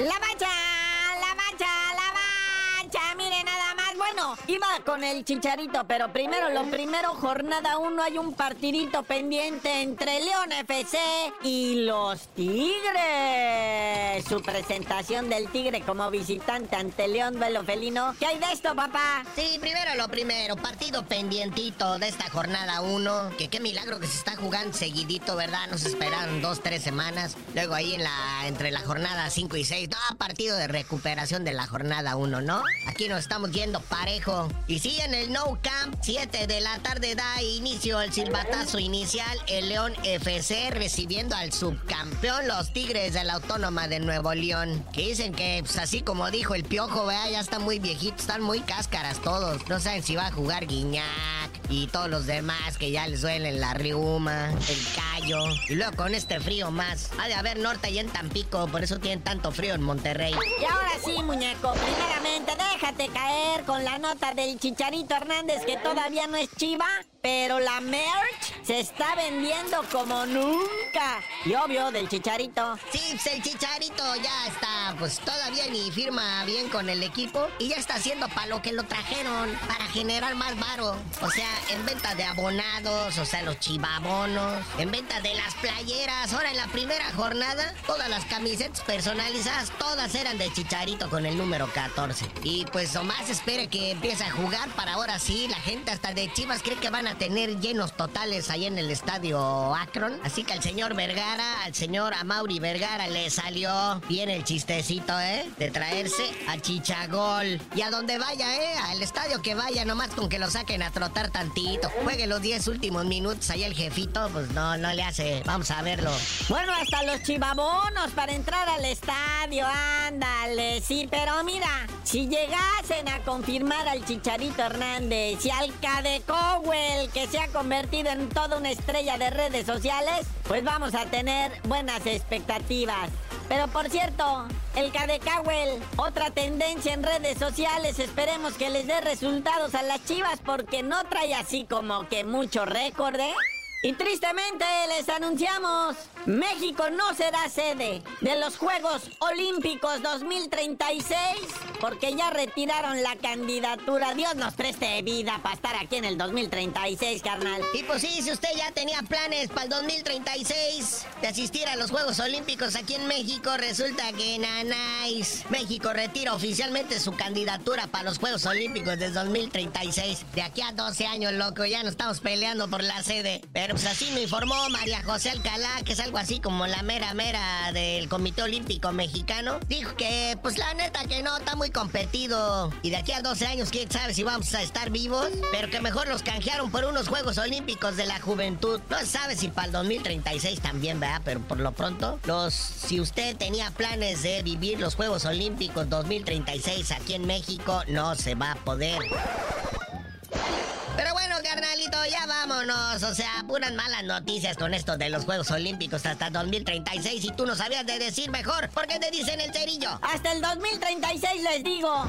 La mancha iba con el chicharito, pero primero, lo primero, jornada 1, hay un partidito pendiente entre León FC y los Tigres. Su presentación del Tigre como visitante ante León Velo Felino. ¿Qué hay de esto, papá? Sí, primero lo primero, partido pendientito de esta jornada 1. Que qué milagro que se está jugando seguidito, ¿verdad? Nos esperaron dos, tres semanas. Luego ahí en la, entre la jornada 5 y 6, no, partido de recuperación de la jornada 1, ¿no? Aquí nos estamos yendo parejo. Y sí, en el No Camp, 7 de la tarde da inicio el silbatazo inicial. El León FC recibiendo al subcampeón, los Tigres de la Autónoma de Nuevo León. Que dicen que, pues así como dijo el piojo, vea, ya está muy viejito, están muy cáscaras todos. No saben si va a jugar Guiñac y todos los demás que ya les duelen la riuma, el callo. Y luego con este frío más. Ha de haber norte y en Tampico, por eso tienen tanto frío en Monterrey. Y ahora sí, muñeco, primeramente déjate caer con la nota del Chicharito Hernández que todavía no es chiva. Pero la merch se está vendiendo como nunca. Y obvio, del chicharito. Sí, pues el chicharito ya está, pues todavía ni firma bien con el equipo. Y ya está haciendo para lo que lo trajeron, para generar más varo. O sea, en venta de abonados, o sea, los chivabonos. En venta de las playeras. Ahora en la primera jornada, todas las camisetas personalizadas, todas eran de chicharito con el número 14. Y pues nomás espere que empiece a jugar para ahora sí. La gente hasta de Chivas cree que van a tener llenos totales ahí en el estadio Akron. Así que al señor Vergara, al señor Amauri Vergara le salió bien el chistecito, ¿eh? De traerse a Chichagol. Y a donde vaya, ¿eh? Al estadio que vaya, nomás con que lo saquen a trotar tantito. Juegue los 10 últimos minutos ahí el jefito, pues no, no le hace. Vamos a verlo. Bueno, hasta los chivabonos para entrar al estadio, ándale. Sí, pero mira, si llegasen a confirmar al Chicharito Hernández y al Cadecowell que se ha convertido en toda una estrella de redes sociales, pues vamos a tener buenas expectativas. Pero por cierto, el Cadecawel, otra tendencia en redes sociales, esperemos que les dé resultados a las chivas porque no trae así como que mucho récord, ¿eh? Y tristemente les anunciamos, México no será sede de los Juegos Olímpicos 2036 porque ya retiraron la candidatura. Dios nos preste vida para estar aquí en el 2036, carnal. Y pues sí, si usted ya tenía planes para el 2036 de asistir a los Juegos Olímpicos aquí en México, resulta que nanáis. México retira oficialmente su candidatura para los Juegos Olímpicos del 2036. De aquí a 12 años, loco, ya no estamos peleando por la sede. Pues así me informó María José Alcalá, que es algo así como la mera mera del Comité Olímpico Mexicano. Dijo que, pues la neta que no, está muy competido. Y de aquí a 12 años, quién sabe si vamos a estar vivos. Pero que mejor los canjearon por unos Juegos Olímpicos de la Juventud. No sabe si para el 2036 también, ¿verdad? Pero por lo pronto, los, si usted tenía planes de vivir los Juegos Olímpicos 2036 aquí en México, no se va a poder. Ya vámonos. O sea, puras malas noticias con esto de los Juegos Olímpicos hasta 2036. Y tú no sabías de decir mejor, ¿por qué te dicen el cerillo? Hasta el 2036 les digo.